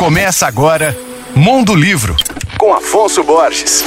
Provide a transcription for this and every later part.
Começa agora Mundo Livro, com Afonso Borges.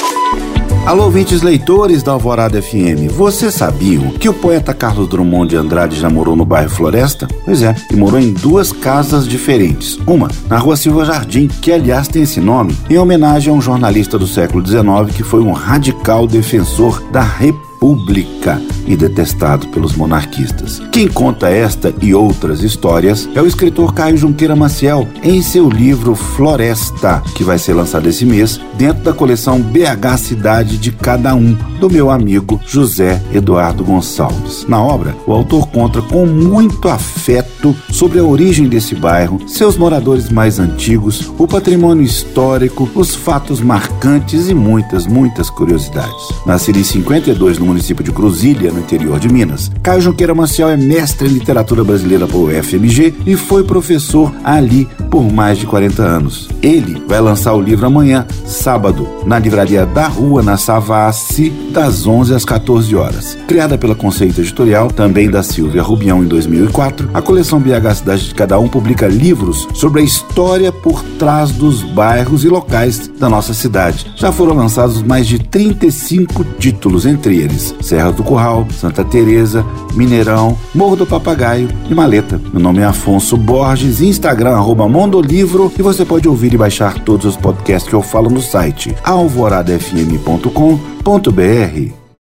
Alô, ouvintes leitores da Alvorada FM, vocês sabiam que o poeta Carlos Drummond de Andrade já morou no bairro Floresta? Pois é, e morou em duas casas diferentes. Uma na rua Silva Jardim, que aliás tem esse nome em homenagem a um jornalista do século XIX que foi um radical defensor da República pública e detestado pelos monarquistas. Quem conta esta e outras histórias é o escritor Caio Junqueira Maciel em seu livro Floresta, que vai ser lançado esse mês dentro da coleção BH Cidade de Cada Um, do meu amigo José Eduardo Gonçalves. Na obra, o autor conta com muito afeto sobre a origem desse bairro, seus moradores mais antigos, o patrimônio histórico, os fatos marcantes e muitas, muitas curiosidades. Nascido em 52 no município de Cruzília, no interior de Minas. Caio Junqueira Maciel é mestre em literatura brasileira pelo UFMG e foi professor ali por mais de 40 anos. Ele vai lançar o livro amanhã, sábado, na livraria da Rua, na Savassi, das 11 às 14 horas. Criada pela Conceito Editorial, também da Silvia Rubião em 2004, a coleção BH Cidade de Cada Um publica livros sobre a história por trás dos bairros e locais da nossa cidade. Já foram lançados mais de 35 títulos, entre eles Serra do Curral, Santa Teresa, Mineirão, Morro do Papagaio e Maleta. Meu nome é Afonso Borges, Instagram arroba Mondolivro e você pode ouvir e baixar todos os podcasts que eu falo no site alvoradafm.com.br.